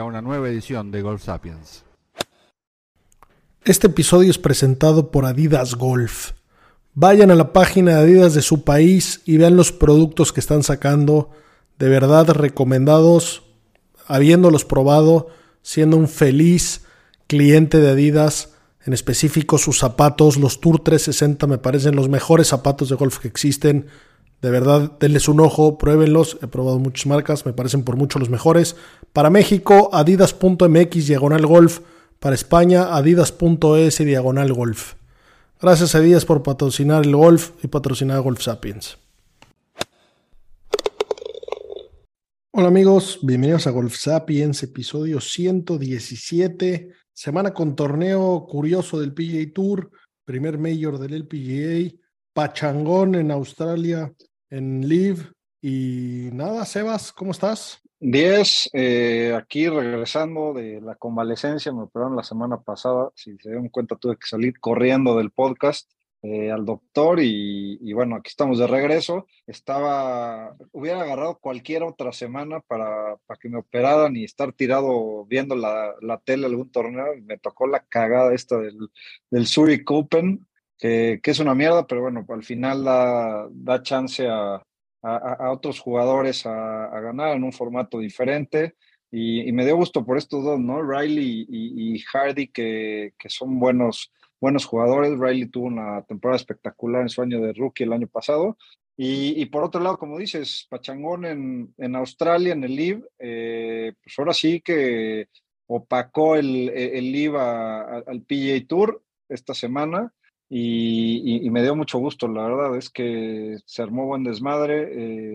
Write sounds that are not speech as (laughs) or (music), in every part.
a una nueva edición de Golf Sapiens. Este episodio es presentado por Adidas Golf. Vayan a la página de Adidas de su país y vean los productos que están sacando. De verdad recomendados, habiéndolos probado, siendo un feliz cliente de Adidas. En específico sus zapatos, los Tour 360 me parecen los mejores zapatos de golf que existen. De verdad, denles un ojo, pruébenlos. He probado muchas marcas, me parecen por mucho los mejores. Para México, adidas.mx diagonal golf. Para España, adidas.es diagonal golf. Gracias a Adidas por patrocinar el golf y patrocinar Golf Sapiens. Hola amigos, bienvenidos a Golf Sapiens, episodio 117. Semana con torneo curioso del PGA Tour, primer mayor del LPGA, Pachangón en Australia, en Live. Y nada, Sebas, ¿cómo estás? 10, eh, aquí regresando de la convalecencia, me operaron la semana pasada, si se dieron cuenta tuve que salir corriendo del podcast eh, al doctor y, y, bueno, aquí estamos de regreso. Estaba, hubiera agarrado cualquier otra semana para, para que me operaran y estar tirado viendo la, la tele algún torneo. Me tocó la cagada esta del, del Zurich Open, que, que es una mierda, pero bueno, al final da, da chance a, a, a, otros jugadores a, a, ganar en un formato diferente. Y, y, me dio gusto por estos dos, ¿no? Riley y, y Hardy, que, que, son buenos, buenos jugadores. Riley tuvo una temporada espectacular en su año de rookie el año pasado. Y, y por otro lado, como dices, Pachangón en, en Australia, en el LIV, eh, pues ahora sí que opacó el, el LIV al PGA Tour esta semana. Y, y, y, me dio mucho gusto, la verdad es que se armó buen desmadre.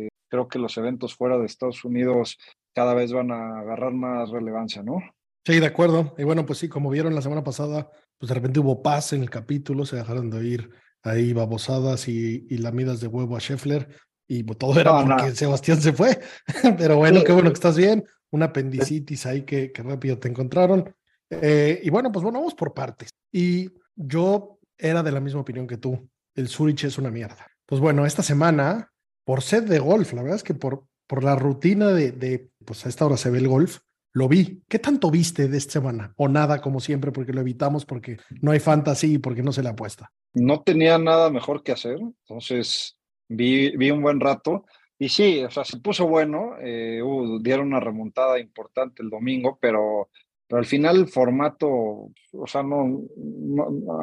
Eh, creo que los eventos fuera de Estados Unidos cada vez van a agarrar más relevancia, ¿no? Sí, de acuerdo. Y bueno, pues sí, como vieron la semana pasada, pues de repente hubo paz en el capítulo, se dejaron de oír ahí babosadas y, y lamidas de huevo a Scheffler, y pues, todo era no, porque no. Sebastián se fue. (laughs) Pero bueno, qué bueno que estás bien. Un apendicitis ahí que, que rápido te encontraron. Eh, y bueno, pues bueno, vamos por partes. Y yo era de la misma opinión que tú. El Zurich es una mierda. Pues bueno, esta semana, por sed de golf, la verdad es que por, por la rutina de, pues a esta hora se ve el golf, lo vi. ¿Qué tanto viste de esta semana? O nada, como siempre, porque lo evitamos, porque no hay fantasy y porque no se le apuesta. No tenía nada mejor que hacer, entonces vi, vi un buen rato. Y sí, o sea, se puso bueno, eh, dieron una remontada importante el domingo, pero pero al final el formato, o sea, no,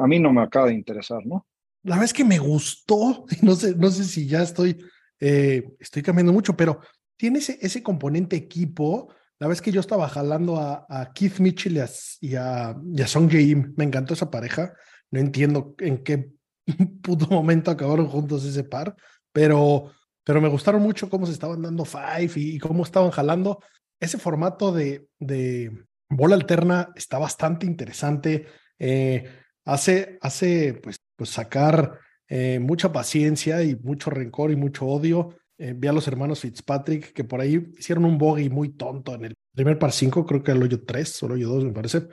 a mí no me acaba de interesar, ¿no? La verdad es que me gustó, (laughs) no sé, no sé si ya estoy, eh, estoy cambiando mucho, pero tiene ese, ese componente equipo. La vez que yo estaba jalando a, Keith Mitchell y a, y a, y Song Jae-im, me encantó esa pareja. No entiendo en qué (laughs) puto momento acabaron juntos ese par, pero, pero me gustaron mucho cómo se estaban dando five y, y cómo estaban jalando. Ese formato de, de, bola alterna está bastante interesante. Eh, hace, hace pues, pues sacar eh, mucha paciencia y mucho rencor y mucho odio. Eh, vi a los hermanos Fitzpatrick que por ahí hicieron un bogey muy tonto en el primer par 5, creo que el hoyo 3 o el hoyo 2, me parece,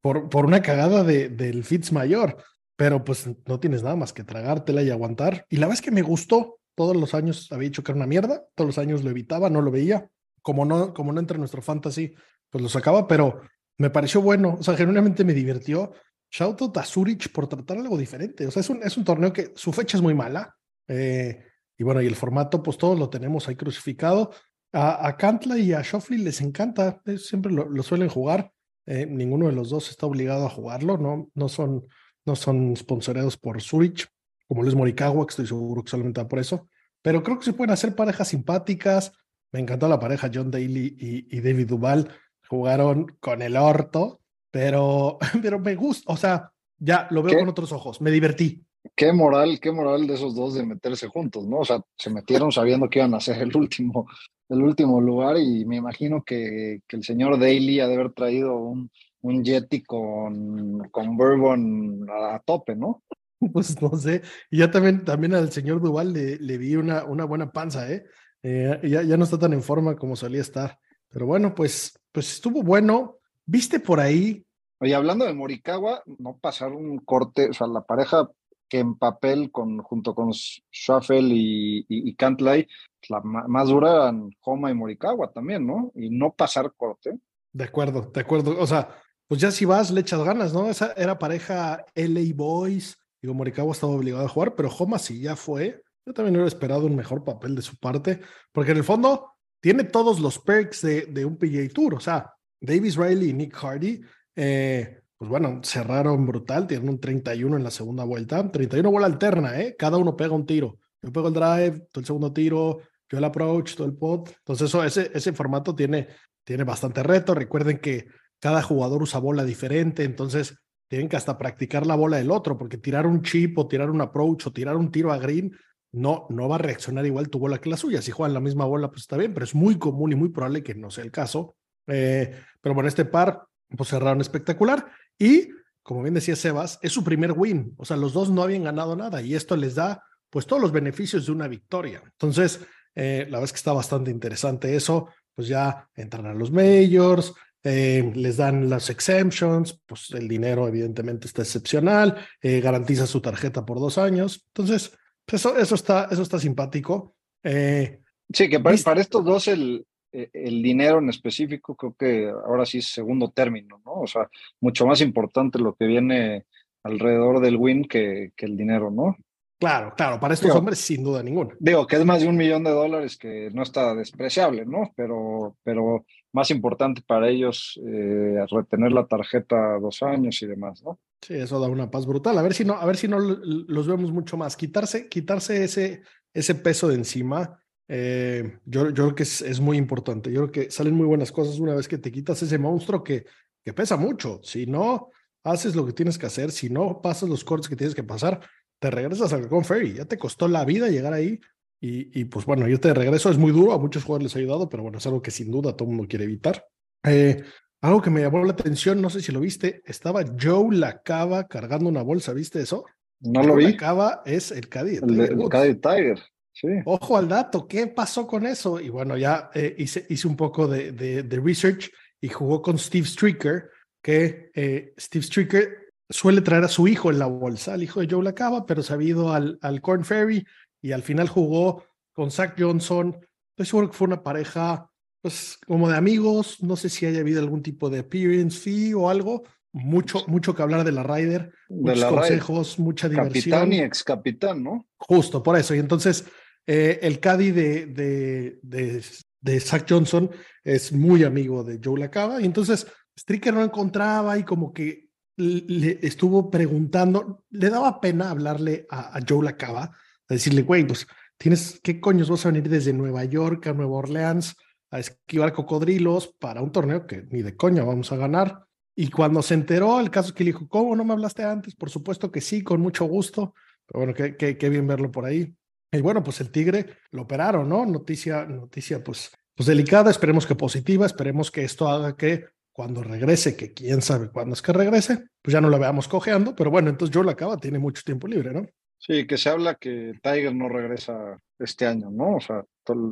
por, por una cagada de, del Fitz mayor. Pero pues no tienes nada más que tragártela y aguantar. Y la verdad es que me gustó. Todos los años había dicho que era una mierda. Todos los años lo evitaba, no lo veía. Como no, como no entra en nuestro fantasy, pues lo sacaba, pero me pareció bueno, o sea, genuinamente me divirtió. Shout out a Zurich por tratar algo diferente, o sea, es un, es un torneo que su fecha es muy mala, eh, y bueno, y el formato, pues todos lo tenemos ahí crucificado. A, a Cantla y a Shoffley les encanta, siempre lo, suelen jugar, eh, ninguno de los dos está obligado a jugarlo, no, no son, no son sponsoreados por Zurich, como les Morikawa, que estoy seguro que solamente va por eso, pero creo que se pueden hacer parejas simpáticas, me encantó la pareja John Daly y, y David Duval, jugaron con el orto, pero, (laughs) pero me gusta, o sea, ya lo veo ¿Qué? con otros ojos, me divertí. qué moral, qué moral de esos dos de meterse juntos, ¿no? O sea, se metieron sabiendo que iban a ser el último, el último lugar y me imagino que, que el señor Daly ha de haber traído un, un Yeti con, con bourbon a, tope, ¿no? (laughs) Pues no sé. Y ya también, también al señor Duval le, le vi una, una buena panza, ¿eh? eh ya, ya no está tan en forma como solía estar. Pero bueno, pues, pues estuvo bueno. ¿Viste por ahí? Oye, hablando de Morikawa, no pasar un corte, o sea, la pareja que en papel con, junto con Shuffle y, y, Cantlay, la más dura eran Homa y Morikawa también, ¿no? Y no pasar corte. De acuerdo, de acuerdo. O sea, pues ya si vas, le echas ganas, ¿no? Esa era pareja LA Boys. Digo, Morikawa estaba obligado a jugar, pero Homa sí ya fue. Yo también hubiera esperado un mejor papel de su parte, porque en el fondo tiene todos los perks de, de un PGA Tour. O sea, Davis Riley y Nick Hardy, eh, pues bueno, cerraron brutal, tienen un 31 en la segunda vuelta. 31 bola alterna, ¿eh? Cada uno pega un tiro. Yo pego el drive, todo el segundo tiro, yo el approach, todo el pot. Entonces, eso, ese, ese formato tiene, tiene bastante reto. Recuerden que cada jugador usa bola diferente, entonces tienen que hasta practicar la bola del otro, porque tirar un chip o tirar un approach o tirar un tiro a green no, no va a reaccionar igual tu bola que la suya. Si juegan la misma bola, pues está bien, pero es muy común y muy probable que no sea el caso. Eh, pero bueno, este par, pues cerraron espectacular. Y, como bien decía Sebas, es su primer win. O sea, los dos no habían ganado nada y esto les da, pues, todos los beneficios de una victoria. Entonces, eh, la verdad es que está bastante interesante eso. Pues ya entran a los majors, eh, les dan las exemptions, pues el dinero evidentemente está excepcional, garantiza su tarjeta por dos años. Entonces, eso, eso, está, eso está simpático. Eh, sí, que para, estos dos el, eh, el dinero en específico creo que ahora sí es segundo término, ¿no? O sea, mucho más importante lo que viene alrededor del win que, que el dinero, ¿no? Claro, claro, para estos hombres sin duda ninguna. Digo que es más de un millón de dólares que no está despreciable, ¿no? Pero, pero más importante para ellos eh, retener la tarjeta dos años y demás, ¿no? Sí, eso da una paz brutal. A ver si no, a ver si no los vemos mucho más. Quitarse, quitarse ese, ese peso de encima, eh, yo, yo creo que es, es, muy importante. Yo creo que salen muy buenas cosas una vez que te quitas ese monstruo que, que pesa mucho. Si no haces lo que tienes que hacer, si no pasas los cortes que tienes que pasar, te regresas al Con Ferry. Ya te costó la vida llegar ahí. Y, y, pues bueno, irte de regreso es muy duro, a muchos jugadores les ha ayudado, pero bueno, es algo que sin duda todo el mundo quiere evitar. Eh, algo que me llamó la atención, no sé si lo viste, estaba Joe Lacava cargando una bolsa, ¿viste eso? No lo vi. Lacava es el Caddy El, Caddy Tiger, sí. Ojo al dato, ¿qué pasó con eso? Y bueno, ya eh, hice, hice un poco de, de, de, research y jugó con Steve Stricker, que eh, Steve Stricker suele traer a su hijo en la bolsa, al hijo de Joe Lacava, pero se ha ido al, al Corn Ferry y al final jugó con Zach Johnson. Estoy seguro que fue una pareja, pues, como de amigos. No sé si haya habido algún tipo de appearance fee o algo. Mucho, mucho que hablar de la Ryder, muchos consejos, mucha diversión. Capitán y ex capitán, ¿no? Justo, por eso. Y entonces, eh, el caddy de, de, de, de Zach Johnson es muy amigo de Joe Lacava. Y entonces, Stricker no encontraba y como que le estuvo preguntando, le daba pena hablarle a, a Joe Lacava, a decirle, güey, pues tienes, ¿qué coños vas a venir desde Nueva York a Nueva Orleans a esquivar cocodrilos para un torneo que ni de coña vamos a ganar? Y cuando se enteró, el caso es que le dijo, ¿cómo no me hablaste antes? Por supuesto que sí, con mucho gusto. Pero bueno, qué, qué, qué bien verlo por ahí. Y bueno, pues el Tigre lo operaron, ¿no? Noticia, noticia, pues, pues delicada, esperemos que positiva, esperemos que esto haga que cuando regrese, que quién sabe cuándo es que regrese, pues ya no lo veamos cojeando, pero bueno, entonces Joe acaba, tiene mucho tiempo libre, ¿no? Sí, que se habla que Tiger no regresa este año, ¿no? O sea,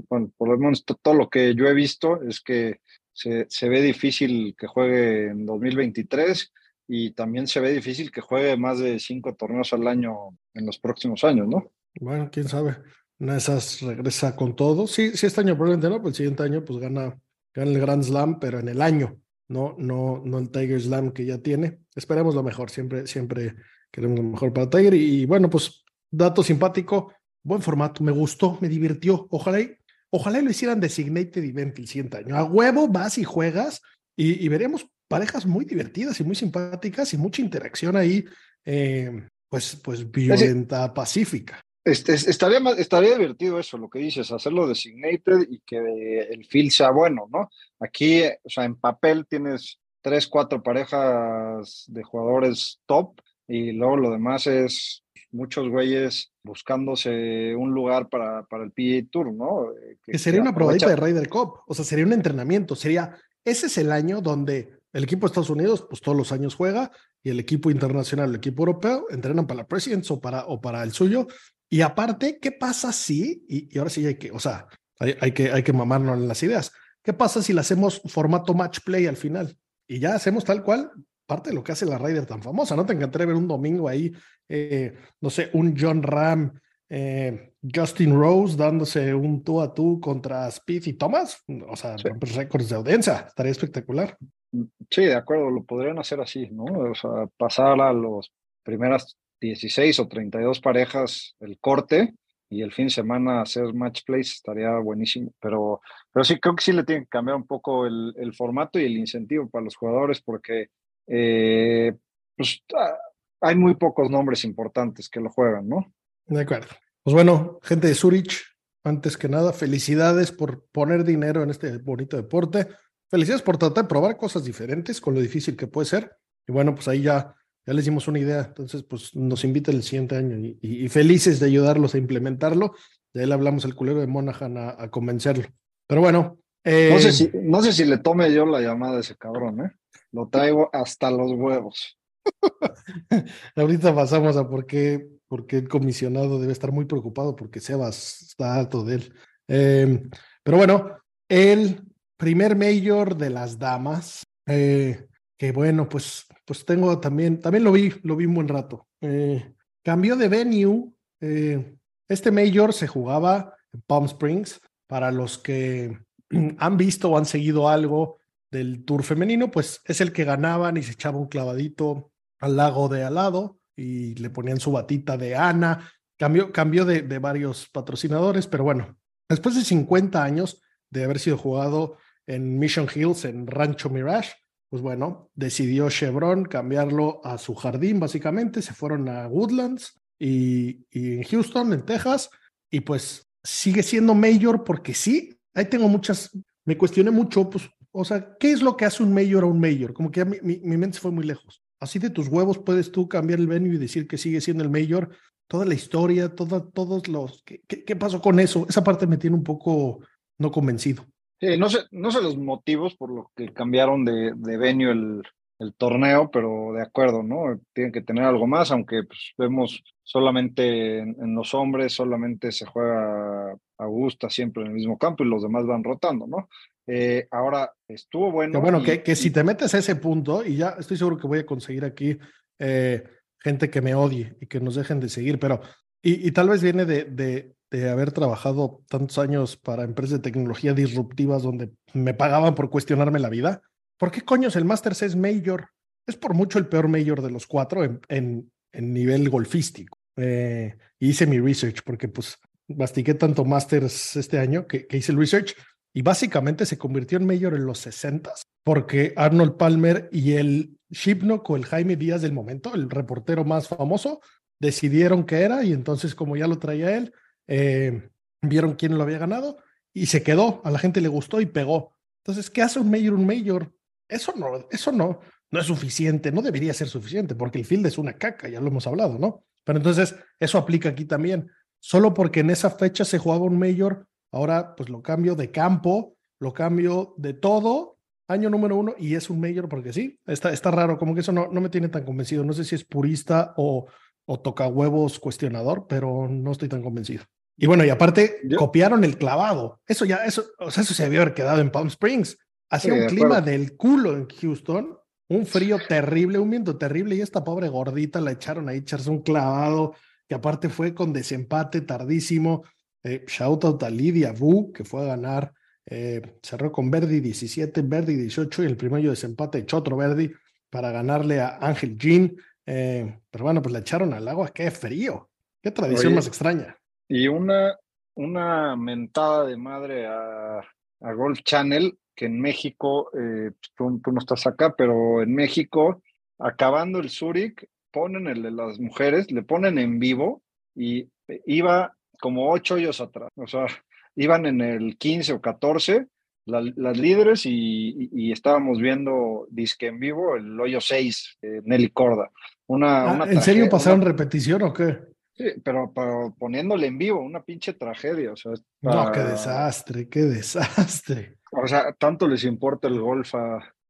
bueno, por lo menos todo lo que yo he visto es que se, se ve difícil que juegue en 2023 y también se ve difícil que juegue más de cinco torneos al año en los próximos años, ¿no? Bueno, quién sabe. Una de esas regresa con todo. Sí, sí, este año probablemente no, pero el siguiente año pues gana, gana el Grand Slam, pero en el año no, no, no el Tiger Slam que ya tiene. Esperemos lo mejor, siempre, siempre queremos lo mejor para Tiger. Y, bueno, pues dato simpático, buen formato, me gustó, me divirtió. Ojalá, ojalá lo hicieran designated event el siguiente año. A huevo vas y juegas y, veremos parejas muy divertidas y muy simpáticas y mucha interacción ahí, eh, pues, pues violenta, pacífica. Este, estaría, estaría divertido eso, lo que dices, hacerlo designated y que el feel sea bueno, ¿no? Aquí, o sea, en papel tienes tres, cuatro parejas de jugadores top y luego lo demás es muchos güeyes buscándose un lugar para, para el PGA Tour, ¿no? Eh, que, sería una probadita de Ryder Cup, o sea, sería un entrenamiento, sería, ese es el año donde el equipo de Estados Unidos, pues todos los años juega, y el equipo internacional, el equipo europeo, entrenan para la Presidents o para, o para el suyo. Y aparte, ¿qué pasa si, y, ahora sí hay que, o sea, hay, hay, que, hay que mamarnos en las ideas, ¿qué pasa si le hacemos formato match play al final? Y ya hacemos tal cual parte de lo que hace la Ryder tan famosa, ¿no? Te encantaría ver un domingo ahí, eh, no sé, un John Ram, eh, Justin Rose dándose un tú a tú contra Speed y Thomas, o sea, récords de audiencia, estaría espectacular. Sí, de acuerdo, lo podrían hacer así, ¿no? O sea, pasar a los primeras 16 o 32 parejas el corte y el fin de semana hacer match plays estaría buenísimo. Pero, pero sí, creo que sí le tienen que cambiar un poco el, el formato y el incentivo para los jugadores porque eh, pues, ah, hay muy pocos nombres importantes que lo juegan, ¿no? De acuerdo. Pues bueno, gente de Zurich, antes que nada, felicidades por poner dinero en este bonito deporte. Felicidades por tratar de probar cosas diferentes con lo difícil que puede ser. Y bueno, pues ahí ya, ya les dimos una idea. Entonces, pues nos invita el siguiente año y, felices de ayudarlos a implementarlo. De él hablamos el culero de Monaghan a, convencerlo. Pero bueno. no, sé eh, si, no sé si le tome yo la llamada a ese cabrón, ¿eh? Lo traigo hasta los huevos. (laughs) Ahorita pasamos a por qué, el comisionado debe estar muy preocupado porque Sebas está alto de él. Em, pero bueno, el primer mayor de las damas, eh, que bueno, pues, pues tengo también, también lo vi, lo vi un buen rato. Eh, cambió de venue. Eh, este mayor se jugaba en Palm Springs. Para los que (clears throat) han visto o han seguido algo del tour femenino, pues es el que ganaban y se echaba un clavadito al lago de al lado y le ponían su batita de Ana. Cambió, cambió de, varios patrocinadores, pero bueno, después de 50 años de haber sido jugado en Mission Hills, en Rancho Mirage, pues bueno, decidió Chevron cambiarlo a su jardín, básicamente. Se fueron a Woodlands y, y en Houston, en Texas, y pues sigue siendo mayor porque sí, ahí tengo muchas, me cuestioné mucho, pues, o sea, ¿qué es lo que hace un mayor a un mayor? Como que mi, mi, mente se fue muy lejos. Así de tus huevos puedes tú cambiar el venue y decir que sigue siendo el mayor. Toda la historia, toda, todos los... ¿qué, ¿qué, pasó con eso? Esa parte me tiene un poco no convencido. No sé, no sé los motivos por los que cambiaron de, de venue el, el torneo, pero de acuerdo, ¿no? Tienen que tener algo más, aunque pues, vemos solamente en, los hombres, solamente se juega Augusta siempre en el mismo campo y los demás van rotando, ¿no? Eh, ahora, estuvo bueno. Que bueno, que, que si te metes a ese punto, y ya estoy seguro que voy a conseguir aquí eh, gente que me odie y que nos dejen de seguir, pero, y, y tal vez viene de, de, de, haber trabajado tantos años para empresas de tecnología disruptivas donde me pagaban por cuestionarme la vida. ¿Por qué coños el Masters es Major? Es por mucho el peor Major de los cuatro en, en, en nivel golfístico. Eh, hice mi research porque pues mastiqué tanto Masters este año que, que hice el research y básicamente se convirtió en mayor en los 60 porque Arnold Palmer y el Shipnock o el Jaime Díaz del momento, el reportero más famoso, decidieron que era y entonces como ya lo traía él, eh, vieron quién lo había ganado y se quedó, a la gente le gustó y pegó. Entonces, ¿qué hace un mayor un mayor? Eso no, eso no, no es suficiente, no debería ser suficiente porque el field es una caca, ya lo hemos hablado, ¿no? Pero entonces eso aplica aquí también. Solo porque en esa fecha se jugaba un mayor Ahora, pues lo cambio de campo, lo cambio de todo, año número uno, y es un mayor porque sí, está, está raro, como que eso no, no me tiene tan convencido. No sé si es purista o, o toca huevos cuestionador, pero no estoy tan convencido. Y bueno, y aparte, copiaron el clavado. Eso ya, eso, o sea, eso se debió haber quedado en Palm Springs. Hacía un clima del culo en Houston, un frío terrible, un viento terrible, y esta pobre gordita la echaron a echarse un clavado, que aparte fue con desempate tardísimo. Eh, shout out a Lidia Wu, que fue a ganar, eh, cerró con Verdi 17, Verdi 18 y el primer desempate echó otro Verdi para ganarle a Ángel Jean. Eh, pero bueno, pues le echaron al agua, qué frío, qué tradición más extraña. Y una, una mentada de madre a, a Golf Channel, que en México, tú, tú, no estás acá, pero en México, acabando el Zurich, ponen el de las mujeres, le ponen en vivo y iba como ocho hoyos atrás. O sea, iban en el 15 o 14 las líderes y, estábamos viendo disque en vivo el hoyo 6, Nelly Corda. Una, ah, ¿En serio pasaron repetición o qué? Sí, pero, pero poniéndole en vivo, una pinche tragedia. O sea, No, qué desastre, qué desastre. O sea, ¿tanto les importa el golf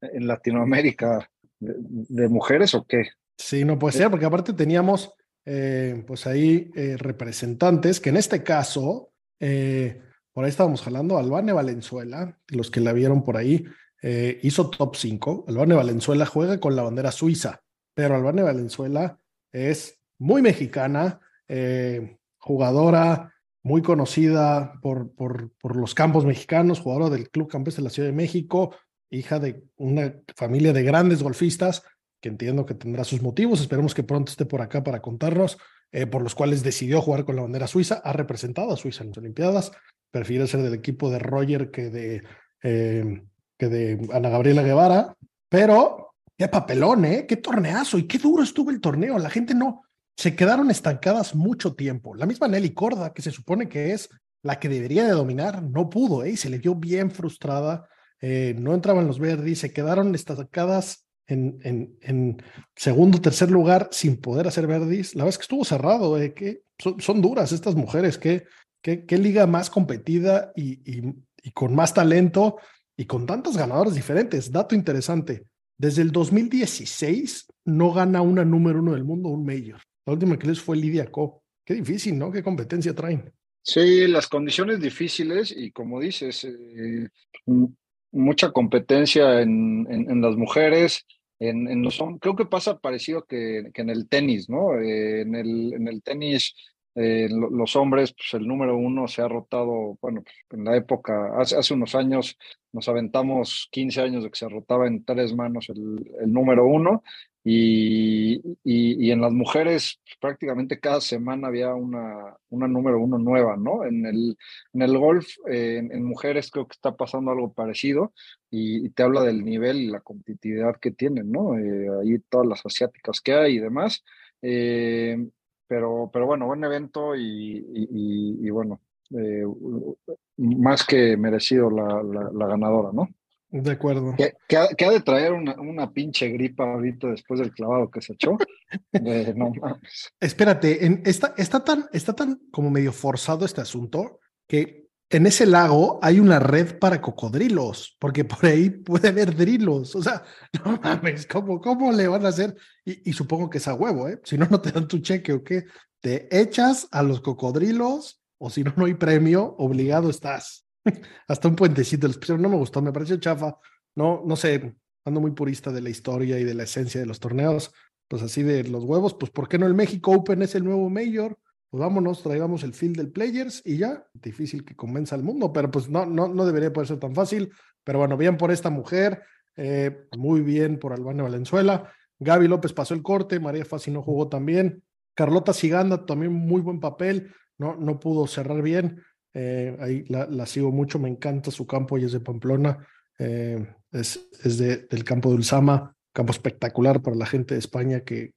en Latinoamérica de, mujeres o qué? Sí, no puede ser, porque aparte teníamos eh, pues ahí eh, representantes que en este caso, eh, por ahí estábamos jalando, Albane Valenzuela, los que la vieron por ahí, hizo top 5. Albane Valenzuela juega con la bandera suiza, pero Albane Valenzuela es muy mexicana, jugadora muy conocida por, por, por, los campos mexicanos, jugadora del Club Campes de la Ciudad de México, hija de una familia de grandes golfistas, que entiendo que tendrá sus motivos, esperemos que pronto esté por acá para contarnos, eh, por los cuales decidió jugar con la bandera suiza, ha representado a Suiza en las Olimpiadas, prefiere ser del equipo de Roger que de, eh, que de Ana Gabriela Guevara, pero qué papelón, ¿eh? Qué torneazo y qué duro estuvo el torneo, la gente no, se quedaron estancadas mucho tiempo. La misma Nelly Corda, que se supone que es la que debería de dominar, no pudo, ¿eh? se le vio bien frustrada, eh, no entraban los verdes, se quedaron estancadas en, en, en segundo, tercer lugar sin poder hacer verdis. La verdad es que estuvo cerrado, ¿eh? que son, duras estas mujeres, ¿qué, qué, qué liga más competida y, y, con más talento y con tantos ganadores diferentes. Dato interesante, desde el 2016 no gana una número uno del mundo un mayor. La última que les fue Lidia Co. Qué difícil, ¿no? Qué competencia traen. Sí, las condiciones difíciles y como dices, eh, mucha competencia en, en, las mujeres, en, en, creo que pasa parecido que, que en el tenis, ¿no? Eh, en, el, en el tenis, eh, los hombres, pues el número uno se ha rotado, bueno, en la época, hace, hace unos años nos aventamos 15 años de que se rotaba en tres manos el, el número uno y, y, en las mujeres pues, prácticamente cada semana había una, una número uno nueva, ¿no? En el, en el golf, eh, en, mujeres creo que está pasando algo parecido y, te habla del nivel y la competitividad que tienen, ¿no? Eh, ahí todas las asiáticas que hay y demás. Eh, pero, pero bueno, buen evento y, bueno, más que merecido la, la ganadora, ¿no? De acuerdo. Que, ha, de traer una, una, pinche gripa ahorita después del clavado que se echó. no (laughs) Espérate, en, está, está, tan, está tan como medio forzado este asunto que en ese lago hay una red para cocodrilos, porque por ahí puede haber drilos. O sea, (laughs) no mames, ¿cómo, cómo le van a hacer? Y, y supongo que es a huevo, ¿eh? Si no, no te dan tu cheque o qué. Te echas a los cocodrilos o si no, no hay premio, obligado estás. (laughs) Hasta un puentecito les pusieron, no me gustó, me pareció chafa. No, no sé, ando muy purista de la historia y de la esencia de los torneos. Pues así de los huevos, pues ¿por qué no el México Open es el nuevo Mayor? Pues vámonos, traigamos el field del Players y ya. Difícil que convenza al mundo, pero pues no, no, no debería poder ser tan fácil. Pero bueno, bien por esta mujer, eh, muy bien por Albania Valenzuela. Gaby López pasó el corte, María Fassi no jugó también. Carlota Siganda también muy buen papel, no, no pudo cerrar bien. Eh, ahí la, sigo mucho, me encanta su campo, y es de Pamplona, eh, es, es de, del campo de Ulsama, campo espectacular para la gente de España que,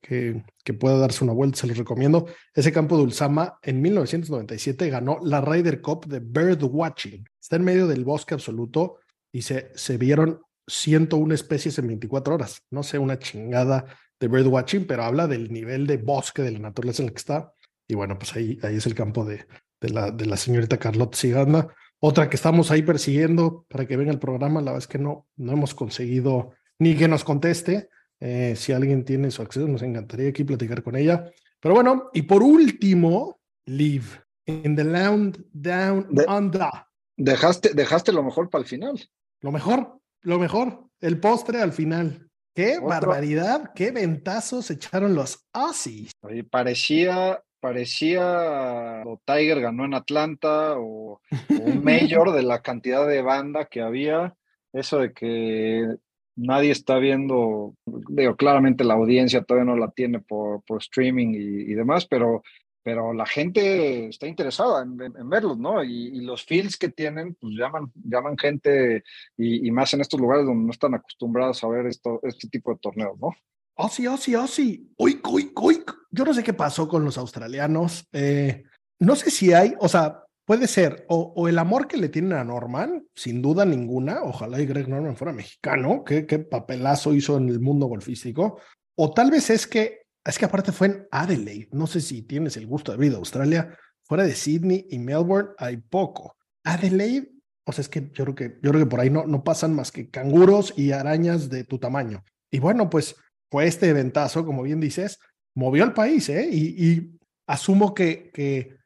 pueda darse una vuelta, se los recomiendo. Ese campo de Ulsama en 1997 ganó la Ryder Cup de Bird Watching. Está en medio del bosque absoluto y se, se vieron 101 especies en 24 horas. No sé, una chingada de bird watching, pero habla del nivel de bosque de la naturaleza en el que está. Y bueno, pues ahí, ahí es el campo de, de la, de la señorita Carlota Siganda. Otra que estamos ahí persiguiendo para que venga el programa, la verdad es que no, no hemos conseguido ni que nos conteste. Eh, si alguien tiene su acceso, nos encantaría aquí platicar con ella. Pero bueno, y por último, Live in the Land Down Under. Dejaste, dejaste lo mejor para el final. Lo mejor, lo mejor, el postre al final. Qué barbaridad, qué ventazos echaron los Aussies. Parecía parecía o Tiger ganó en Atlanta (laughs) o, un mayor de la cantidad de banda que había. Eso de que nadie está viendo, digo, claramente la audiencia todavía no la tiene por, por streaming y, demás, pero, pero la gente está interesada en, verlos, ¿no? Y, los fields que tienen, pues llaman, llaman gente y, más en estos lugares donde no están acostumbrados a ver esto, este tipo de torneos, ¿no? Oh, sí, oh, sí, oh, sí. Uy, uy, uy. Yo no sé qué pasó con los australianos. Eh, no sé si hay, o sea, puede ser o, el amor que le tienen a Norman, sin duda ninguna. Ojalá y Greg Norman fuera mexicano. Qué, papelazo hizo en el mundo golfístico. O tal vez es que es que aparte fue en Adelaide. No sé si tienes el gusto de haber ido a Australia. Fuera de Sydney y Melbourne hay poco. Adelaide, o sea, es que yo creo que, yo creo que por ahí no, no pasan más que canguros y arañas de tu tamaño. Y bueno, pues fue este eventazo, como bien dices, movió al país, ¿eh? Y, asumo que, que,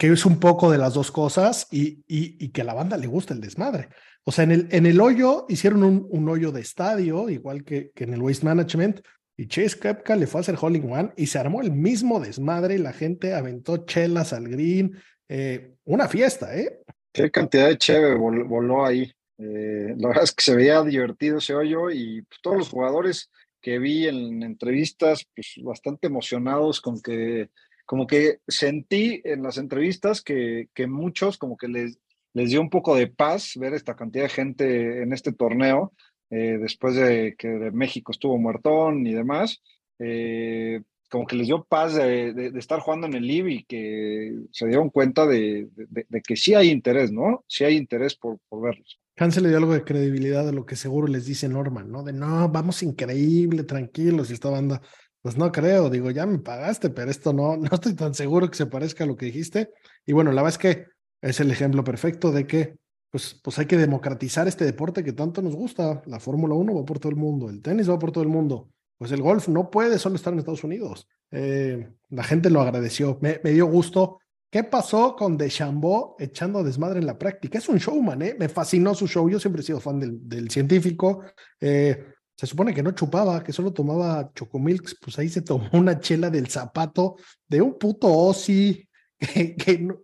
es un poco de las dos cosas y, y, que a la banda le gusta el desmadre. O sea, en el, en el hoyo hicieron un, un hoyo de estadio, igual que, que en el Waste Management, y Chase Kepka le fue a hacer Holling One y se armó el mismo desmadre. La gente aventó chelas al green. Eh, una fiesta, ¿eh? Qué cantidad de cheve voló ahí. Eh, la verdad es que se veía divertido ese hoyo y pues, todos los jugadores que vi en entrevistas, pues bastante emocionados con que, como que sentí en las entrevistas que, que muchos como que les, les dio un poco de paz ver esta cantidad de gente en este torneo eh, después de que México estuvo muertón y demás, eh, como que les dio paz de, estar jugando en el LIB y que se dieron cuenta de, que sí hay interés, ¿no? Sí hay interés por, verlos. Hans le dio algo de credibilidad a lo que seguro les dice Norman, ¿no? De no, vamos increíble, tranquilos, y esta banda, pues no creo, digo, ya me pagaste, pero esto no, no estoy tan seguro que se parezca a lo que dijiste. Y bueno, la verdad es que es el ejemplo perfecto de que pues, pues hay que democratizar este deporte que tanto nos gusta. La Fórmula 1 va por todo el mundo, el tenis va por todo el mundo. Pues el golf no puede solo estar en Estados Unidos. Eh, la gente lo agradeció, me, dio gusto. ¿Qué pasó con Deschambault echando desmadre en la práctica? Es un showman, ¿eh? Me fascinó su show. Yo siempre he sido fan del, del científico. Eh, se supone que no chupaba, que solo tomaba chocomilks. Pues ahí se tomó una chela del zapato de un puto Ozzy (laughs) que, que no,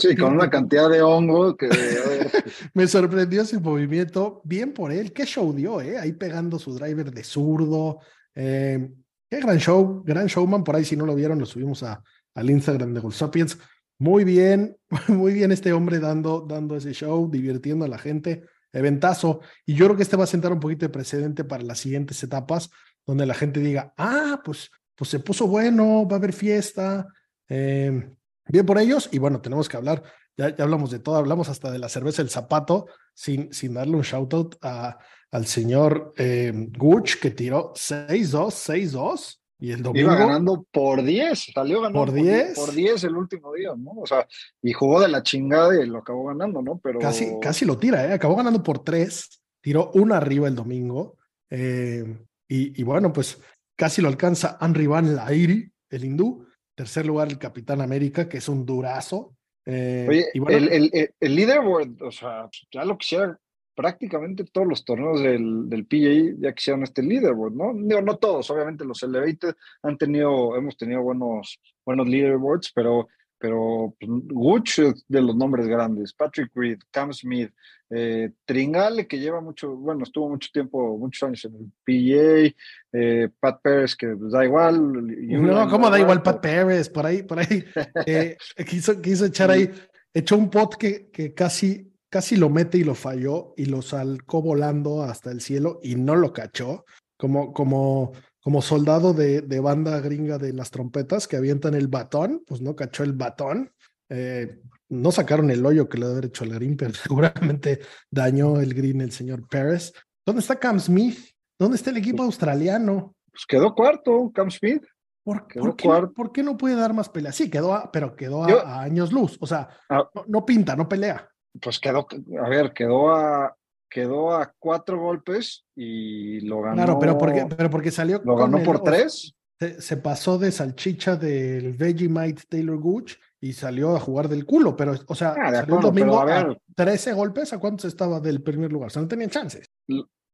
Sí, con una cantidad de hongo que... (laughs) Me sorprendió ese movimiento. Bien por él. Qué show dio, ¿eh? Ahí pegando su driver de zurdo. Eh, qué gran show, gran showman. Por ahí, si no lo vieron, lo subimos a, al Instagram de Gold Sapiens. Muy bien, (laughs) muy bien este hombre dando, dando ese show, divirtiendo a la gente. Eventazo. Y yo creo que este va a sentar un poquito de precedente para las siguientes etapas, donde la gente diga, ah, pues, pues se puso bueno, va a haber fiesta. Eh, Bien por ellos, y bueno, tenemos que hablar, ya, ya hablamos de todo, hablamos hasta de la cerveza El Zapato, sin, sin darle un shout out a, al señor eh, Guch, que tiró 6-2, 6-2. Y el domingo. Iba ganando por 10, salió ganando por 10. Por 10 el último día, ¿no? O sea, y jugó de la chingada y lo acabó ganando, ¿no? Pero. Casi, casi lo tira, ¿eh? Acabó ganando por 3, tiró una arriba el domingo. Eh, y, y, bueno, pues casi lo alcanza Henry Van Lairi, el hindú, Tercer lugar, el Capitán América, que es un durazo. Eh, Oye, el, el, el, leaderboard, o sea, ya lo quisieran prácticamente todos los torneos del, del PGA ya quisieron este leaderboard, ¿no? No, no todos, obviamente los Elevated han tenido, hemos tenido buenos, buenos leaderboards, pero pero Gucci pues, de los nombres grandes, Patrick Reed, Cam Smith, eh, Tringale, que lleva mucho, bueno, estuvo mucho tiempo, muchos años en el PGA, eh, Pat Pérez, que pues, da igual. No, ¿cómo da igual Pat Pérez? Por ahí, por ahí, eh, (laughs) quiso, quiso echar ahí, echó un pot que, que casi, casi lo mete y lo falló y lo salcó volando hasta el cielo y no lo cachó, como, como como soldado de, de, banda gringa de las trompetas que avientan el batón, pues no cachó el batón. Eh, no sacaron el hoyo que le debe haber hecho al green, pero (laughs) seguramente dañó el green el señor Pérez. ¿Dónde está Cam Smith? ¿Dónde está el equipo australiano? Pues quedó cuarto, Cam Smith. ¿Por, ¿por, qué, ¿por qué, no puede dar más pelea? Sí, quedó, a, pero quedó a, años luz. O sea, ah. no, no, pinta, no pelea. Pues quedó, a ver, quedó a, quedó a cuatro golpes y lo ganó. Claro, pero porque, pero porque salió. Lo ganó por tres. Se, pasó de salchicha del Vegemite Taylor Gooch y salió a jugar del culo, pero, o sea, ah, salió el domingo a, ver, 13 golpes, ¿a cuántos estaba del primer lugar? O sea, no tenían chances.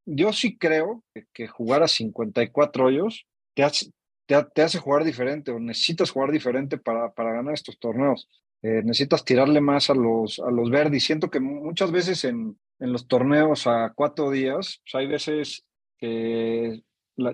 Yo sí creo que, jugar a 54 hoyos te hace, te, hace jugar diferente o necesitas jugar diferente para, para ganar estos torneos. Eh, necesitas tirarle más a los, a los verdes. Siento que muchas veces en, en los torneos a cuatro días, pues hay veces que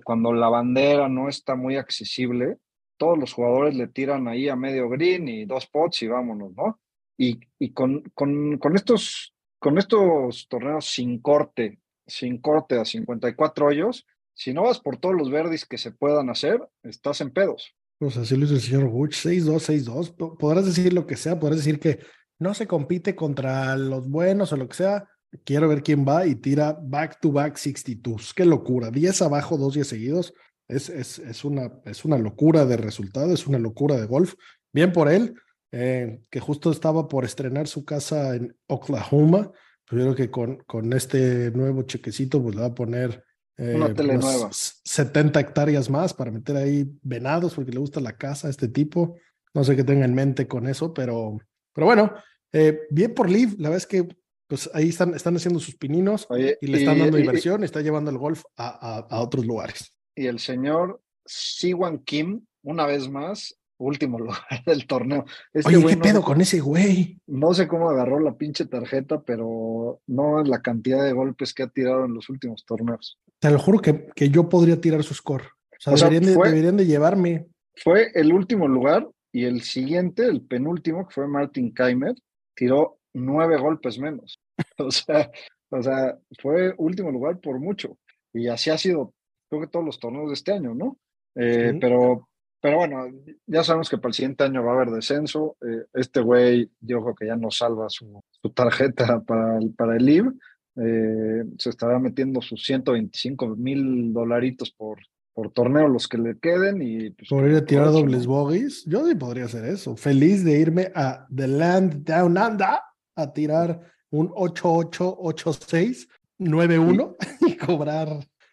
cuando la bandera no está muy accesible, todos los jugadores le tiran ahí a medio green y dos pots y vámonos, ¿no? Y, y con, con, con, estos, con estos torneos sin corte, sin corte a 54 hoyos, si no vas por todos los verdes que se puedan hacer, estás en pedos. Pues así lo hizo el señor Butch, 6-2, 6-2. Podrás decir lo que sea, podrás decir que no se compite contra los buenos o lo que sea, Quiero ver quién va y tira back to back 62. Qué locura. 10 abajo, dos días seguidos. Es, es, es, una, es una locura de resultado, es una locura de golf. Bien por él, eh, que justo estaba por estrenar su casa en Oklahoma. Pero creo que con, con este nuevo chequecito, pues le va a poner eh, una tele nueva. 70 hectáreas más para meter ahí venados, porque le gusta la casa a este tipo. No sé qué tenga en mente con eso, pero, pero bueno, eh, bien por Liv. La verdad es que pues ahí están, están haciendo sus pininos y le están dando inversión, y, está llevando el golf a, a, otros lugares. Y el señor Siwan Kim, una vez más, último (laughs) lugar del torneo. Este Oye, ¿qué pedo con ese güey? No sé cómo agarró la pinche tarjeta, pero no es la cantidad de golpes que ha tirado en los últimos torneos. Te lo juro que, que yo podría tirar su score. O sea, deberían, de, deberían, de, llevarme. Fue el último lugar y el siguiente, el penúltimo, que fue Martin Keimer, tiró nueve golpes menos. (laughs) o sea, o sea, fue último lugar por mucho. Y así ha sido, creo que todos los torneos de este año, ¿no? Eh, pero, pero bueno, ya sabemos que para el siguiente año va a haber descenso. Eh, este güey, yo creo que ya no salva su, su tarjeta para el, para el LIV. Eh, se estará metiendo sus 125 mil dolaritos por, por torneo los que le queden y pues, podría tirar dobles bogies yo sí podría hacer eso feliz de irme a The Land Down Under a tirar un 8886 91 (laughs) y cobrar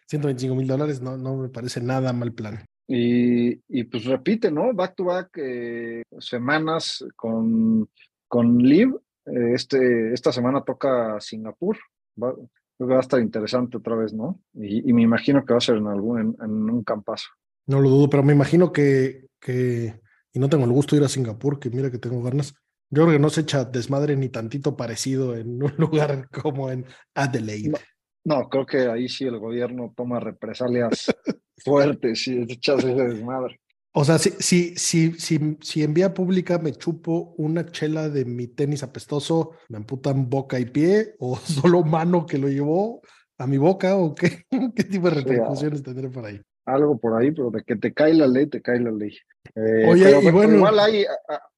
125 mil dólares no, no me parece nada mal plan y, y pues repite, ¿no? Back to back eh, semanas con, con Liv. Eh, este, esta semana toca Singapur. Va, va a estar interesante otra vez, ¿no? Y, y, me imagino que va a ser en algún, en, en, un campazo. No lo dudo, pero me imagino que, que, y no tengo el gusto de ir a Singapur, que mira que tengo ganas. Yo creo que no se echa desmadre ni tantito parecido en (laughs) un lugar como en Adelaide. No, no creo que ahí sí el gobierno toma represalias (laughs) fuerte si echas ese desmadre. O sea, si, si, si, si, si en vía pública me chupo una chela de mi tenis apestoso, ¿me amputan boca y pie? ¿O (laughs) solo mano que lo llevó a mi boca? ¿O qué, (laughs) qué tipo de repercusiones tendré por ahí? Algo por ahí, pero de que te cae la ley, te cae la ley. Eh, Oye, y bueno, igual hay,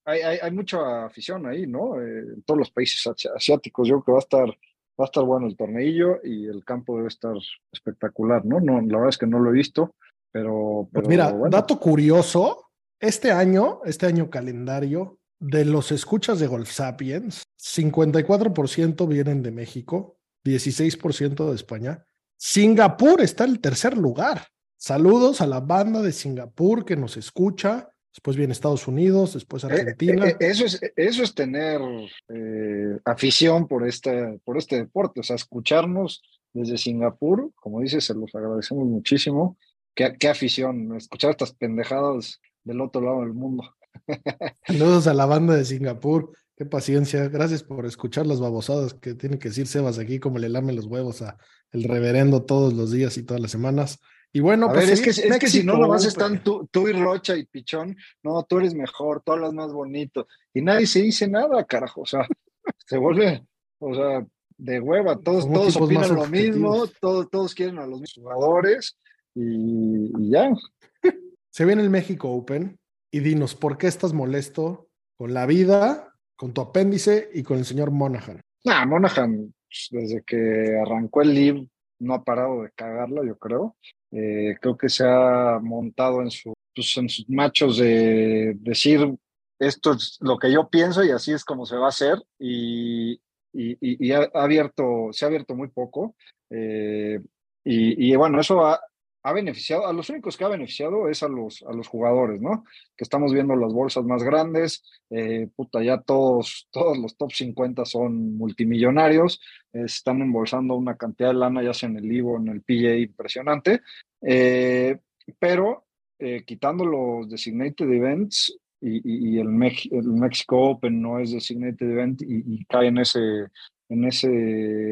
hay, hay, hay, mucha afición ahí, ¿no? Eh, en todos los países asiáticos, yo creo que va a estar va a estar bueno el torneillo y el campo debe estar espectacular, ¿no? no la verdad es que no lo he visto, pero... pues mira, dato curioso, este año, este año calendario, de los escuchas de Golf Sapiens, 54% vienen de México, 16% de España. Singapur está en el tercer lugar. Saludos a la banda de Singapur que nos escucha después viene Estados Unidos, después eh, Argentina. Eh, eso, es, eso es tener eh, afición por este, por este deporte, o sea, escucharnos desde Singapur, como dices, se los agradecemos muchísimo. Qué, qué afición, escuchar estas pendejadas del otro lado del mundo. (laughs) Saludos a la banda de Singapur. Qué paciencia. Gracias por escuchar las babosadas que tiene que decir Sebas aquí, como le lame los huevos a el reverendo todos los días y todas las semanas. Y bueno, a pues ver, es, que, es que si no nomás están tú, tú, y Rocha y Pichón, no, tú eres mejor, tú hablas más bonito, y nadie se dice nada, carajo, o sea, (laughs) se vuelve, o sea, de hueva, todos, todos opinan lo mismo, todos, todos quieren a los mismos jugadores, y, y ya. Se viene el México Open, y dinos, ¿por qué estás molesto con la vida, con tu apéndice y con el señor Monahan? Nah, Monahan, pues, desde que arrancó el live, no ha parado de cagarla, yo creo. Eh, creo que se ha montado en, su, pues, en sus machos de decir esto es lo que yo pienso y así es como se va a hacer y, y, y ha, abierto, se ha abierto muy poco. Eh, y, y, bueno, eso ha, ha beneficiado, a los únicos que ha beneficiado es a los, a los jugadores, ¿no? Que estamos viendo las bolsas más grandes, eh, puta, ya todos, todos los top 50 son multimillonarios, eh, están embolsando una cantidad de lana, ya sea en el IVO, en el PA, impresionante, eh, pero eh, quitando los designated events y, el, el Mexico Open no es designated event y cae en ese en ese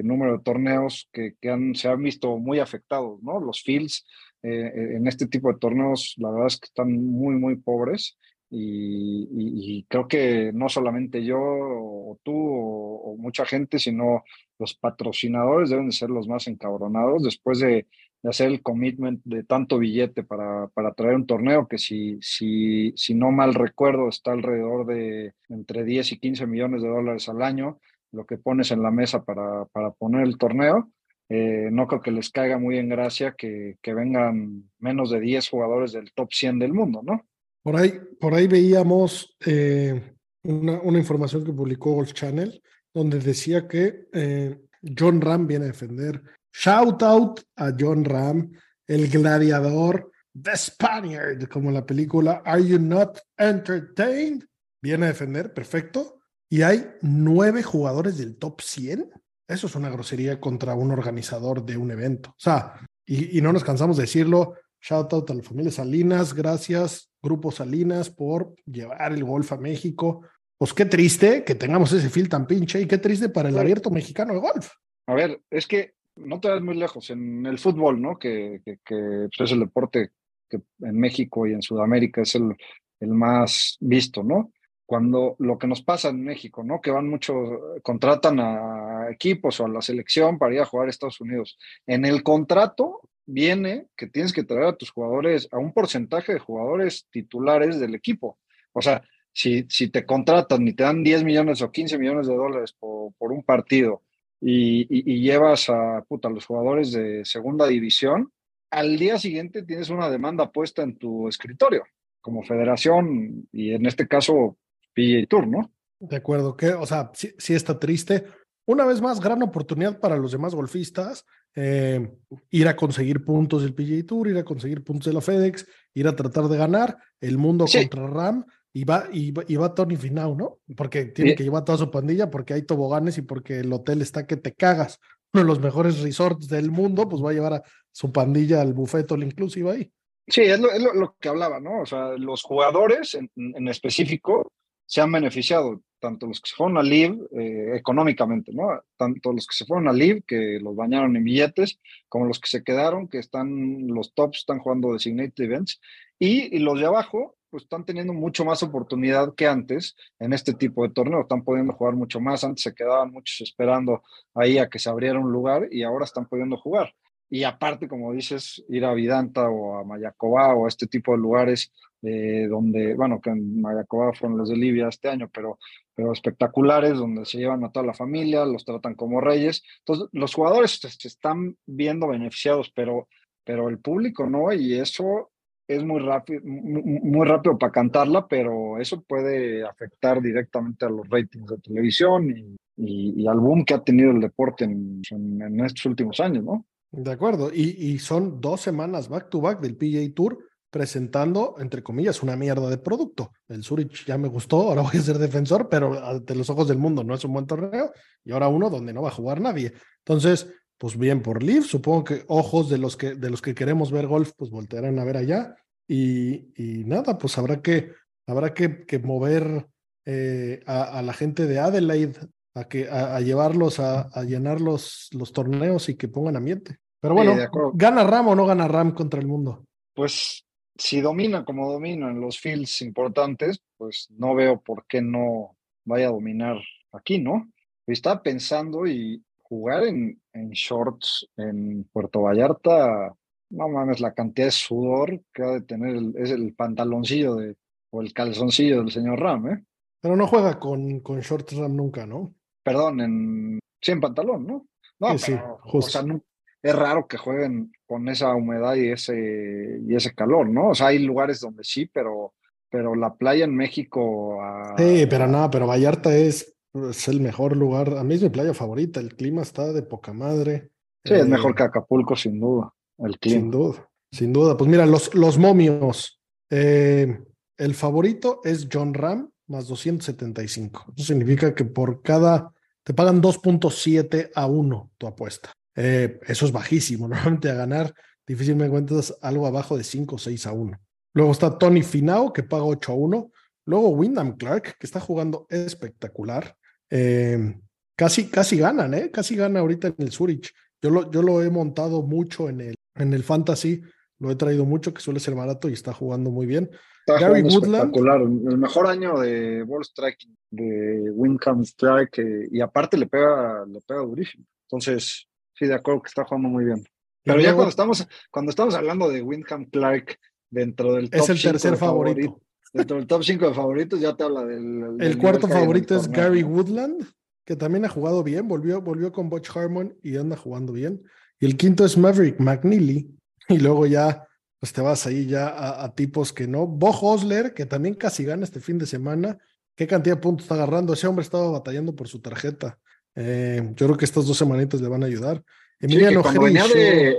número de torneos que, se han visto muy afectados, ¿no? Los fields eh, en este tipo de torneos, la verdad es que están muy, muy pobres y, creo que no solamente yo o tú o, o, mucha gente, sino los patrocinadores deben de ser los más encabronados después de, de hacer el commitment de tanto billete para, para traer un torneo que si, si, si no mal recuerdo está alrededor de entre 10 y 15 millones de dólares al año lo que pones en la mesa para, para poner el torneo. eh, no creo que les caiga muy en gracia que, que vengan menos de 10 jugadores del top 100 del mundo, ¿no? Por ahí, por ahí veíamos eh, una, una, información que publicó Golf Channel, donde decía que eh, John Ram viene a defender. Shout out a John Ram, el gladiador, The Spaniard, como la película Are You Not Entertained? Viene a defender, perfecto. Y hay nueve jugadores del top 100. Eso es una grosería contra un organizador de un evento. O sea, y, y no nos cansamos de decirlo. Shout out a la familia Salinas, gracias, Grupo Salinas, por llevar el golf a México. Pues qué triste que tengamos ese feel tan pinche y qué triste para el abierto mexicano de golf. A ver, es que no te vas muy lejos en el fútbol, ¿no? Que, que, que es el deporte que en México y en Sudamérica es el, el más visto, ¿no? Cuando lo que nos pasa en México, ¿no? Que van muchos, contratan a equipos o a la selección para ir a jugar a Estados Unidos. En el contrato viene que tienes que traer a tus jugadores, a un porcentaje de jugadores titulares del equipo. O sea, si, si te contratan y te dan 10 millones o 15 millones de dólares por, por un partido y, y, llevas a, puta, los jugadores de segunda división, al día siguiente tienes una demanda puesta en tu escritorio, como federación y en este caso PGA Tour, ¿no? De acuerdo, que, o sea, sí, sí está triste. Una vez más, gran oportunidad para los demás golfistas eh, ir a conseguir puntos del PGA Tour, ir a conseguir puntos de la FedEx, ir a tratar de ganar el mundo sí. contra Ram y va, y, va, y va Tony Finau, ¿no? Porque tiene sí. que llevar toda su pandilla porque hay toboganes y porque el hotel está que te cagas. Uno de los mejores resorts del mundo, pues va a llevar a su pandilla al buffet all inclusive ahí. Sí, es lo, es lo, lo que hablaba, ¿no? O sea, los jugadores en, en específico se han beneficiado, tanto los que se fueron a Live eh, económicamente, ¿no? Tanto los que se fueron a Live, que los bañaron en billetes, como los que se quedaron, que están, los tops están jugando designated events, y, y los de abajo, pues están teniendo mucho más oportunidad que antes en este tipo de torneo, están pudiendo jugar mucho más, antes se quedaban muchos esperando ahí a que se abriera un lugar y ahora están pudiendo jugar. Y aparte, como dices, ir a Vidanta o a Mayacobá o a este tipo de lugares eh, donde, bueno, que en Mayacobá fueron los de Libia este año, pero, pero espectaculares, donde se llevan a toda la familia, los tratan como reyes. Entonces, los jugadores se están viendo beneficiados, pero, pero el público no, y eso es muy rápido, muy rápido para cantarla, pero eso puede afectar directamente a los ratings de televisión y, y, y al boom que ha tenido el deporte en, en, en estos últimos años, ¿no? De acuerdo, y, y, son dos semanas back to back del PGA Tour presentando, entre comillas, una mierda de producto. El Zurich ya me gustó, ahora voy a ser defensor, pero ante los ojos del mundo no es un buen torneo, y ahora uno donde no va a jugar nadie. Entonces, pues bien por Liv, supongo que ojos de los que, de los que queremos ver golf, pues voltearán a ver allá, y, y nada, pues habrá que, habrá que, que mover eh, a, la gente de Adelaide a, que, a, a llevarlos a, a, llenar los, los torneos y que pongan ambiente. Pero bueno, sí, ¿gana Ram o no gana Ram contra el mundo? Pues si domina como domina en los fields importantes, pues no veo por qué no vaya a dominar aquí, ¿no? Estaba pensando y jugar en, en shorts en Puerto Vallarta, no mames, la cantidad de sudor que ha de tener el, es el pantaloncillo de, o el calzoncillo del señor Ram, ¿eh? Pero no juega con, con shorts Ram nunca, ¿no? Perdón, en, sí, en pantalón, ¿no? No, sí, pero, sí, justo. O sea, no, es raro que jueguen con esa humedad y ese, y ese calor, ¿no? O sea, hay lugares donde sí, pero, pero la playa en México. Uh, sí, pero no, pero Vallarta es, es, el mejor lugar. A mí es mi playa favorita. El clima está de poca madre. Sí, eh, es mejor que Acapulco, sin duda. El clima. Sin duda, sin duda. Pues mira, los, los momios. Eh, el favorito es John Ram, más 275. Eso significa que por cada. Te pagan 2.7 a 1 tu apuesta. Eh, eso es bajísimo. (laughs) Normalmente a ganar difícilmente encuentras algo abajo de 5 o 6 a 1. Luego está Tony Finao, que paga 8 a 1. Luego Wyndham Clark, que está jugando espectacular. Eh, casi, casi ganan, ¿eh? Casi gana ahorita en el Zurich. Yo lo, yo lo he montado mucho en el, en el Fantasy. Lo he traído mucho, que suele ser barato y está jugando muy bien. Está Gary Woodland. Espectacular. El mejor año de ball striking de Wyndham Clark. Eh, y aparte le pega, le pega durísimo. Entonces, Sí, de acuerdo que está jugando muy bien. Pero luego, ya cuando estamos, cuando estamos hablando de Windham Clark dentro del top Es el tercer favorito. favorito. Dentro del top 5 de favoritos ya te habla del... del el cuarto favorito es Gary Woodland. que también ha jugado bien, volvió, volvió con Butch Harmon y anda jugando bien. Y el quinto es Maverick McNeely. Y luego ya, pues te vas ahí ya a, tipos que no. Bo Hosler, que también casi gana este fin de semana. ¿Qué cantidad de puntos está agarrando? Ese hombre estaba batallando por su tarjeta. Eh, yo creo que estas dos semanitas le van a ayudar. Emiliano sí,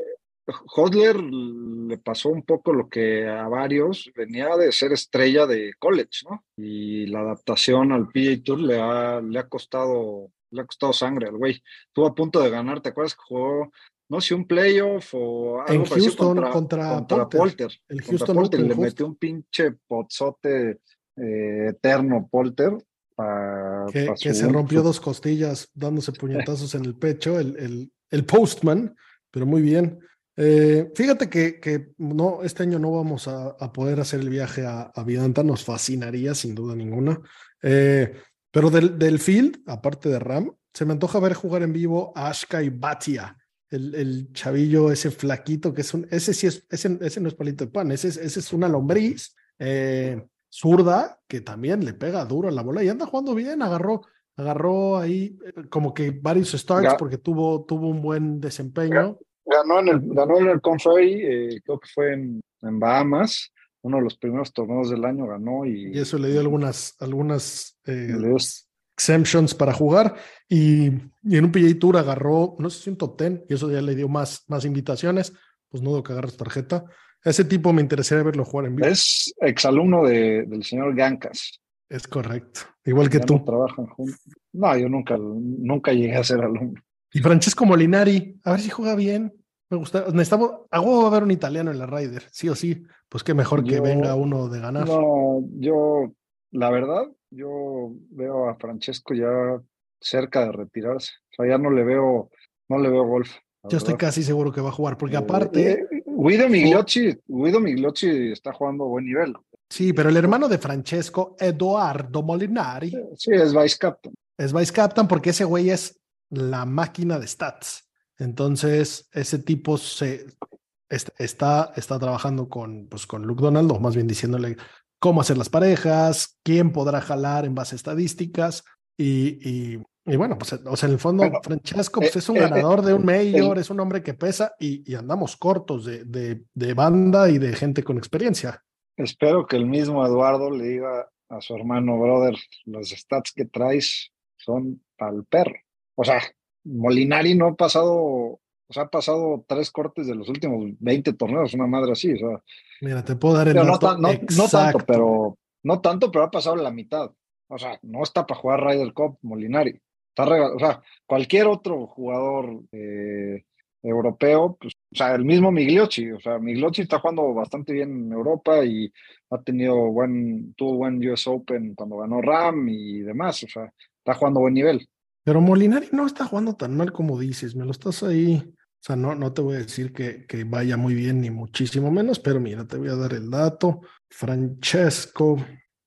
Hosler le pasó un poco lo que a varios venía de ser estrella de college, ¿no? Y la adaptación al PGA Tour le ha, le ha costado le ha costado sangre al güey. Estuvo a punto de ganar, ¿te acuerdas que jugó no sé, un playoff o algo en Houston contra, contra, Polter. El Houston Polter. le metió un pinche pozote eh, eterno Polter. que, se rompió dos costillas dándose (laughs) puñetazos en el pecho, el, el, el postman, pero muy bien. Eh, fíjate que, que, no, este año no vamos a, poder hacer el viaje a, a, Vidanta, nos fascinaría sin duda ninguna. Eh, pero del, del, field, aparte de Ram, se me antoja ver jugar en vivo a Ashka y Batia, el, el, chavillo ese flaquito, que es un, ese sí es, ese, ese no es palito de pan, ese, ese es una lombriz eh, zurda que también le pega duro a la bola y anda jugando bien, agarró, agarró ahí como que varios starts porque tuvo, tuvo un buen desempeño. Ganó en el, ganó en el Conferry, eh, creo que fue en, en, Bahamas, uno de los primeros torneos del año ganó y... Y eso le dio algunas, algunas eh, exemptions para jugar y, y, en un PGA Tour agarró, no sé si un top 10 y eso ya le dio más, más invitaciones, pues no dudo que agarre su tarjeta. ese tipo me interesaría verlo jugar en vivo. Es exalumno de, del señor Gancas. Es correcto, igual que tú. No trabajan juntos. No, yo nunca, nunca llegué a ser alumno. Y Francesco Molinari, a ver si juega bien. Me gusta. Necesitamos. A va a haber un italiano en la Ryder, sí o sí. Pues qué mejor que venga uno de ganar. No, yo, la verdad, yo veo a Francesco ya cerca de retirarse. O sea, ya no le veo, no le veo golf. Yo estoy casi seguro que va a jugar, porque eh, aparte. Eh, Guido Migliocci, Guido Migliocci está jugando a buen nivel. Sí, pero el hermano de Francesco, Eduardo Molinari. Sí, es vice captain. Es vice captain porque ese güey es la máquina de stats. Entonces, ese tipo se está, está trabajando con, pues, con Luke Donald, o más bien diciéndole cómo hacer las parejas, quién podrá jalar en base a estadísticas. Y, y, bueno, pues o sea, en el fondo, Francesco pues, eh, es un eh, ganador de un eh, mayor, es un hombre que pesa y, y andamos cortos de, de, de, banda y de gente con experiencia. Espero que el mismo Eduardo le diga a su hermano, brother, los stats que traes son al perro. O sea, Molinari no ha pasado, o sea, ha pasado tres cortes de los últimos 20 torneos, una madre así, o sea. Mira, te puedo dar el dato no, no, tanto, pero no tanto, pero ha pasado la mitad. O sea, no está para jugar Ryder Cup Molinari. Está o sea, cualquier otro jugador eh, europeo, pues, o sea, el mismo Migliochi, o sea, Migliochi está jugando bastante bien en Europa y ha tenido buen, tuvo buen US Open cuando ganó Ram y demás, o sea, está jugando buen nivel. Pero Molinari no está jugando tan mal como dices, me lo estás ahí. O sea, no, no te voy a decir que, que vaya muy bien, ni muchísimo menos, pero mira, te voy a dar el dato. Francesco,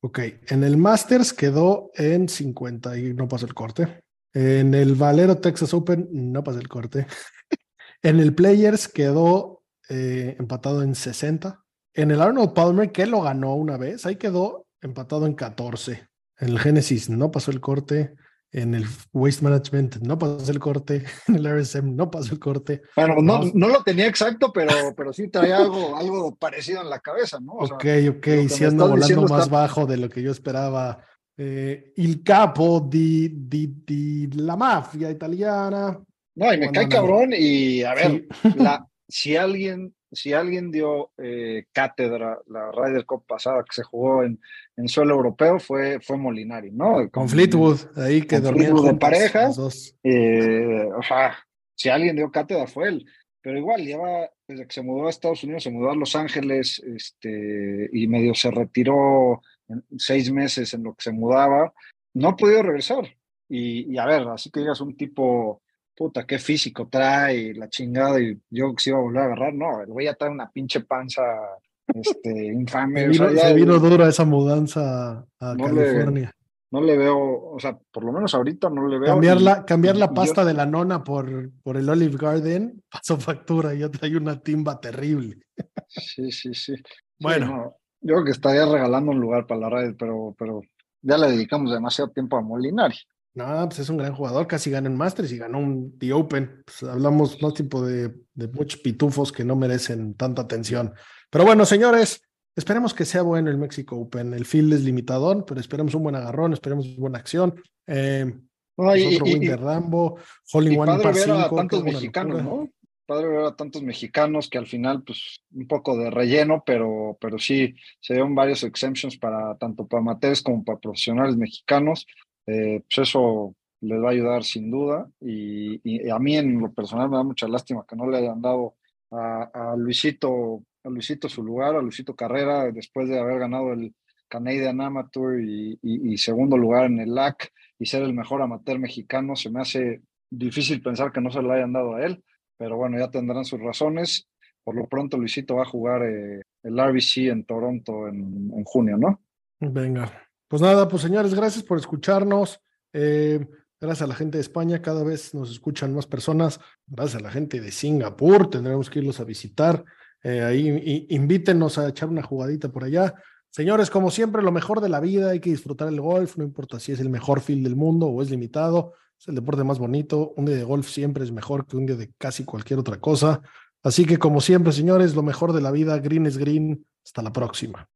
ok, en el Masters quedó en 50 y no pasa el corte. En el Valero Texas Open no pasa el corte. (laughs) en el Players quedó eh, empatado en 60. En el Arnold Palmer, que lo ganó una vez, ahí quedó empatado en 14. En el Genesis no pasó el corte en el Waste Management no pasó el corte, (laughs) en el RSM no pasó el corte. Bueno, no, no lo tenía exacto, pero, pero sí traía algo, algo parecido en la cabeza, ¿no? ok, ok, sí anda volando más bajo de lo que yo esperaba. Eh, il capo di, di, la mafia italiana. No, y me cae cabrón y a ver, (laughs) la, si alguien si alguien dio eh, cátedra la Ryder Cup pasada que se jugó en, en suelo europeo fue, fue Molinari, ¿no? Con, Fleetwood, ahí que dormían de parejas. Eh, o sea, si alguien dio cátedra fue él. Pero igual, lleva, desde que se mudó a Estados Unidos, se mudó a Los Ángeles este, y medio se retiró en seis meses en lo que se mudaba, no ha podido regresar. Y, y a ver, así que digas un tipo puta, qué físico trae, la chingada, y yo que se iba a volver a agarrar, no, el güey ya trae una pinche panza este, (laughs) infame. se vino, dura esa mudanza a California. no le veo, o sea, por lo menos ahorita no le veo. Cambiar la, cambiar la pasta de la nona por, por el Olive Garden (laughs) pasó factura y ya trae una timba terrible. Sí, sí, sí. Bueno. yo creo que estaría regalando un lugar para la red, pero, pero ya le dedicamos demasiado tiempo a Molinari. No, pues es un gran jugador, casi ganó en Masters y ganó un The Open. Pues hablamos más tipo de, de muchos pitufos que no merecen tanta atención. Pero bueno, señores, esperemos que sea bueno el México Open. El field es limitador, pero esperemos un buen agarrón, esperemos buena acción. Eh, pues otro win de Rambo, Holling One padre ver a tantos mexicanos, ¿no? Padre ver a tantos mexicanos que al final, pues, un poco de relleno, pero, pero sí, se dieron varios exemptions para tanto para amateurs como para profesionales mexicanos. Eh, pues eso les va a ayudar sin duda. Y, a mí en lo personal me da mucha lástima que no le hayan dado a, Luisito, a Luisito su lugar, a Luisito Carrera, después de haber ganado el Canadian Amateur y, segundo lugar en el LAC y ser el mejor amateur mexicano. Se me hace difícil pensar que no se lo hayan dado a él, pero bueno, ya tendrán sus razones. Por lo pronto, Luisito va a jugar eh, el RBC en Toronto en junio, ¿no? Venga, pues nada, pues señores, gracias por escucharnos. Eh, gracias a la gente de España, cada vez nos escuchan más personas. Gracias a la gente de Singapur, tendremos que irlos a visitar. Eh, ahí invítenos a echar una jugadita por allá. Señores, como siempre, lo mejor de la vida, hay que disfrutar el golf, no importa si es el mejor field del mundo o es limitado, es el deporte más bonito. Un día de golf siempre es mejor que un día de casi cualquier otra cosa. Así que, como siempre, señores, lo mejor de la vida, green es green. Hasta la próxima.